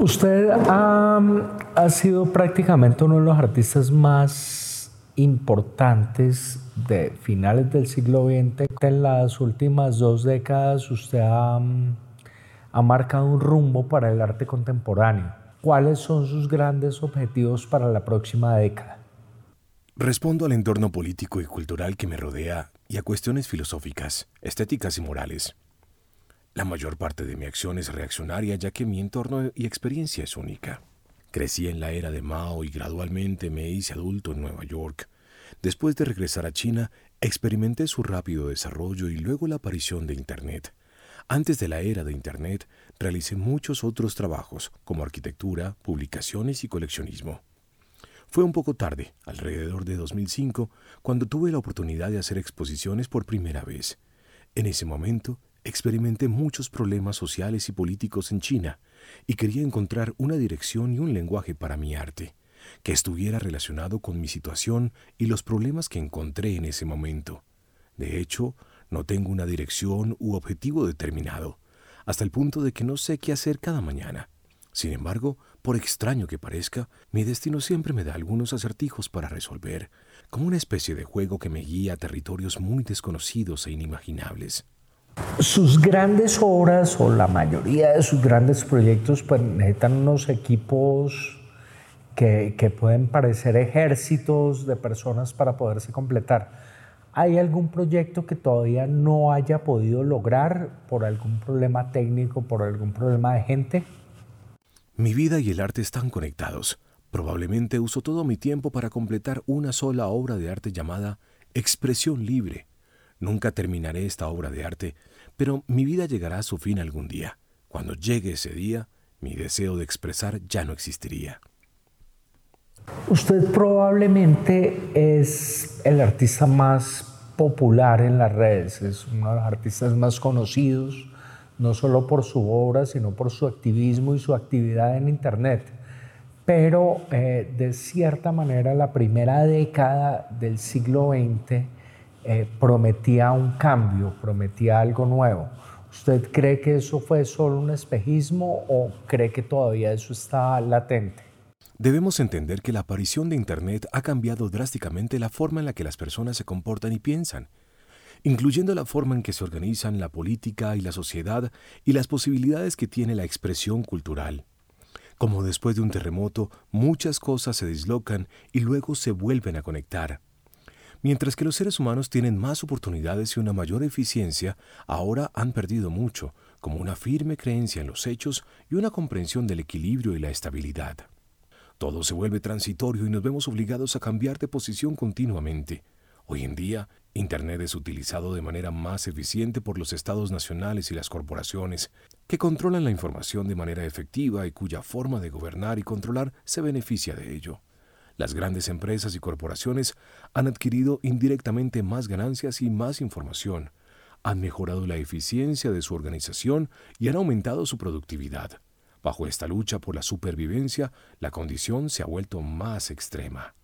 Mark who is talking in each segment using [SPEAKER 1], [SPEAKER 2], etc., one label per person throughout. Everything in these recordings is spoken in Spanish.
[SPEAKER 1] Usted ha, sido prácticamente uno de los artistas más importantes de finales del siglo XX. En las últimas dos décadas usted ha, ha marcado un rumbo para el arte contemporáneo. ¿Cuáles son sus grandes objetivos para la próxima década?
[SPEAKER 2] Respondo al entorno político y cultural que me rodea y a cuestiones filosóficas, estéticas y morales. La mayor parte de mi acción es reaccionaria ya que mi entorno y experiencia es única. Crecí en la era de Mao y gradualmente me hice adulto en Nueva York. Después de regresar a China, experimenté su rápido desarrollo y luego la aparición de Internet. Antes de la era de Internet, realicé muchos otros trabajos, como arquitectura, publicaciones y coleccionismo. Fue un poco tarde, alrededor de 2005, cuando tuve la oportunidad de hacer exposiciones por primera vez. En ese momento, Experimenté muchos problemas sociales y políticos en China y quería encontrar una dirección y un lenguaje para mi arte, que estuviera relacionado con mi situación y los problemas que encontré en ese momento. De hecho, no tengo una dirección u objetivo determinado, hasta el punto de que no sé qué hacer cada mañana. Sin embargo, por extraño que parezca, mi destino siempre me da algunos acertijos para resolver, como una especie de juego que me guía a territorios muy desconocidos e inimaginables.
[SPEAKER 1] Sus grandes obras o la mayoría de sus grandes proyectos pues, necesitan unos equipos que, que pueden parecer ejércitos de personas para poderse completar. ¿Hay algún proyecto que todavía no haya podido lograr por algún problema técnico, por algún problema de gente?
[SPEAKER 2] Mi vida y el arte están conectados. Probablemente uso todo mi tiempo para completar una sola obra de arte llamada Expresión Libre. Nunca terminaré esta obra de arte pero mi vida llegará a su fin algún día. Cuando llegue ese día, mi deseo de expresar ya no existiría.
[SPEAKER 1] Usted probablemente es el artista más popular en las redes, es uno de los artistas más conocidos, no solo por su obra, sino por su activismo y su actividad en Internet. Pero eh, de cierta manera la primera década del siglo XX eh, prometía un cambio, prometía algo nuevo. ¿Usted cree que eso fue solo un espejismo o cree que todavía eso está latente?
[SPEAKER 2] Debemos entender que la aparición de Internet ha cambiado drásticamente la forma en la que las personas se comportan y piensan, incluyendo la forma en que se organizan la política y la sociedad y las posibilidades que tiene la expresión cultural. Como después de un terremoto, muchas cosas se dislocan y luego se vuelven a conectar. Mientras que los seres humanos tienen más oportunidades y una mayor eficiencia, ahora han perdido mucho, como una firme creencia en los hechos y una comprensión del equilibrio y la estabilidad. Todo se vuelve transitorio y nos vemos obligados a cambiar de posición continuamente. Hoy en día, Internet es utilizado de manera más eficiente por los estados nacionales y las corporaciones, que controlan la información de manera efectiva y cuya forma de gobernar y controlar se beneficia de ello. Las grandes empresas y corporaciones han adquirido indirectamente más ganancias y más información, han mejorado la eficiencia de su organización y han aumentado su productividad. Bajo esta lucha por la supervivencia, la condición se ha vuelto más extrema.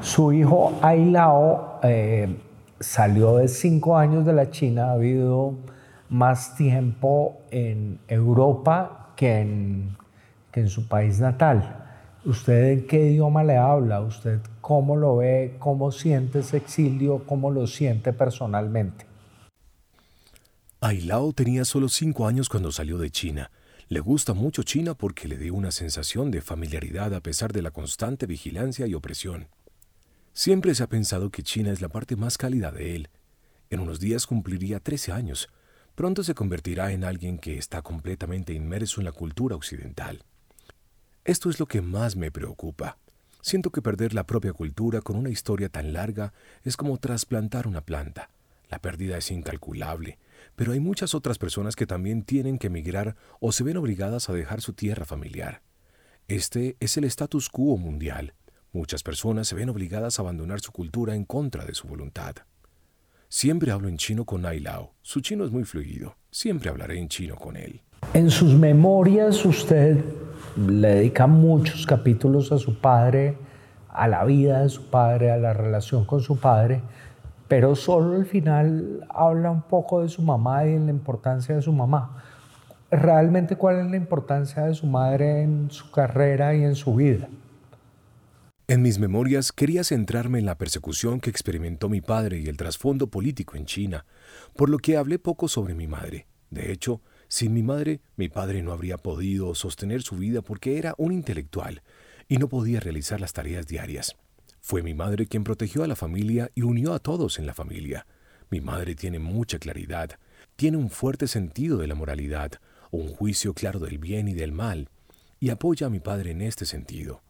[SPEAKER 1] Su hijo Ailao eh, salió de cinco años de la China, ha habido más tiempo en Europa que en, que en su país natal. ¿Usted en qué idioma le habla? ¿Usted cómo lo ve? ¿Cómo siente ese exilio? ¿Cómo lo siente personalmente?
[SPEAKER 2] Ailao tenía solo cinco años cuando salió de China. Le gusta mucho China porque le dio una sensación de familiaridad a pesar de la constante vigilancia y opresión. Siempre se ha pensado que China es la parte más cálida de él. En unos días cumpliría 13 años. Pronto se convertirá en alguien que está completamente inmerso en la cultura occidental. Esto es lo que más me preocupa. Siento que perder la propia cultura con una historia tan larga es como trasplantar una planta. La pérdida es incalculable, pero hay muchas otras personas que también tienen que emigrar o se ven obligadas a dejar su tierra familiar. Este es el status quo mundial. Muchas personas se ven obligadas a abandonar su cultura en contra de su voluntad. Siempre hablo en chino con Ailao. Su chino es muy fluido. Siempre hablaré en chino con él.
[SPEAKER 1] En sus memorias usted le dedica muchos capítulos a su padre, a la vida de su padre, a la relación con su padre, pero solo al final habla un poco de su mamá y de la importancia de su mamá. realmente cuál es la importancia de su madre en su carrera y en su vida.
[SPEAKER 2] En mis memorias quería centrarme en la persecución que experimentó mi padre y el trasfondo político en China, por lo que hablé poco sobre mi madre. De hecho, sin mi madre, mi padre no habría podido sostener su vida porque era un intelectual y no podía realizar las tareas diarias. Fue mi madre quien protegió a la familia y unió a todos en la familia. Mi madre tiene mucha claridad, tiene un fuerte sentido de la moralidad, un juicio claro del bien y del mal, y apoya a mi padre en este sentido.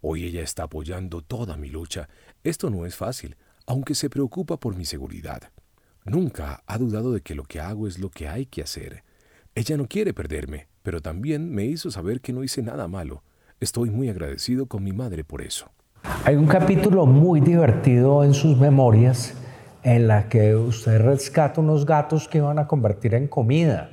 [SPEAKER 2] Hoy ella está apoyando toda mi lucha. Esto no es fácil, aunque se preocupa por mi seguridad. Nunca ha dudado de que lo que hago es lo que hay que hacer. Ella no quiere perderme, pero también me hizo saber que no hice nada malo. Estoy muy agradecido con mi madre por eso.
[SPEAKER 1] Hay un capítulo muy divertido en sus memorias en la que usted rescata unos gatos que iban a convertir en comida.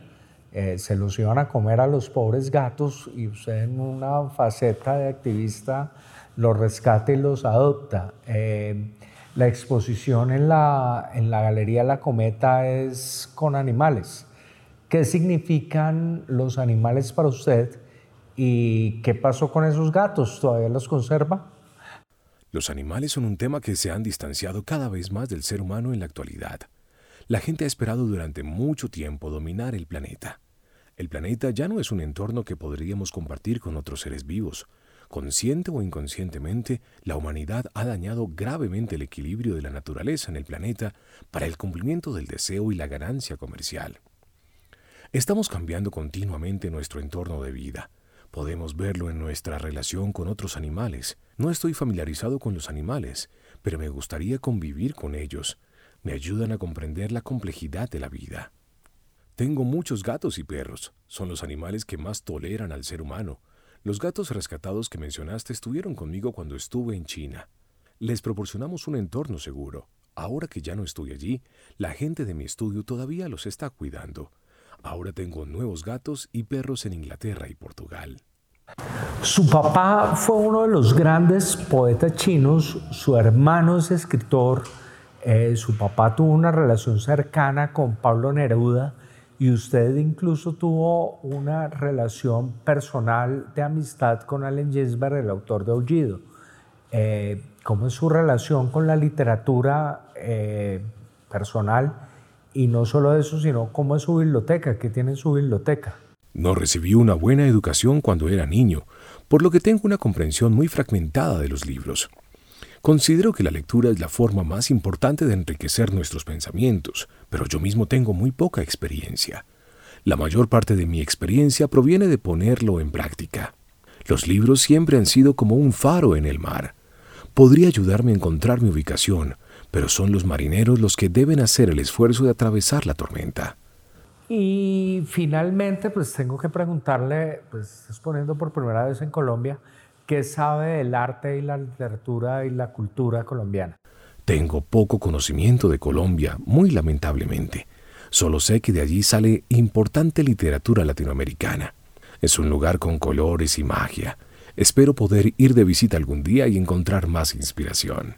[SPEAKER 1] Eh, se los iban a comer a los pobres gatos y usted en una faceta de activista los rescata y los adopta. Eh, la exposición en la, en la Galería La Cometa es con animales. ¿Qué significan los animales para usted y qué pasó con esos gatos? ¿Todavía los conserva?
[SPEAKER 2] Los animales son un tema que se han distanciado cada vez más del ser humano en la actualidad. La gente ha esperado durante mucho tiempo dominar el planeta. El planeta ya no es un entorno que podríamos compartir con otros seres vivos. Consciente o inconscientemente, la humanidad ha dañado gravemente el equilibrio de la naturaleza en el planeta para el cumplimiento del deseo y la ganancia comercial. Estamos cambiando continuamente nuestro entorno de vida. Podemos verlo en nuestra relación con otros animales. No estoy familiarizado con los animales, pero me gustaría convivir con ellos, me ayudan a comprender la complejidad de la vida. Tengo muchos gatos y perros, son los animales que más toleran al ser humano. Los gatos rescatados que mencionaste estuvieron conmigo cuando estuve en China. Les proporcionamos un entorno seguro. Ahora que ya no estoy allí, la gente de mi estudio todavía los está cuidando. Ahora tengo nuevos gatos y perros en Inglaterra y Portugal.
[SPEAKER 1] Su papá fue uno de los grandes poetas chinos, su hermano es escritor, eh, su papá tuvo una relación cercana con Pablo Neruda y usted incluso tuvo una relación personal de amistad con Allen Ginsberg, el autor de Aullido. Eh, ¿Cómo es su relación con la literatura eh, personal? Y no solo eso, sino cómo es su biblioteca, qué tiene en su biblioteca.
[SPEAKER 2] No recibí una buena educación cuando era niño, por lo que tengo una comprensión muy fragmentada de los libros. Considero que la lectura es la forma más importante de enriquecer nuestros pensamientos, pero yo mismo tengo muy poca experiencia. La mayor parte de mi experiencia proviene de ponerlo en práctica. Los libros siempre han sido como un faro en el mar. Podría ayudarme a encontrar mi ubicación, pero son los marineros los que deben hacer el esfuerzo de atravesar la tormenta.
[SPEAKER 1] Y finalmente, pues tengo que preguntarle, pues exponiendo por primera vez en Colombia, ¿Qué sabe del arte y la literatura y la cultura colombiana?
[SPEAKER 2] Tengo poco conocimiento de Colombia, muy lamentablemente. Solo sé que de allí sale importante literatura latinoamericana. Es un lugar con colores y magia. Espero poder ir de visita algún día y encontrar más inspiración.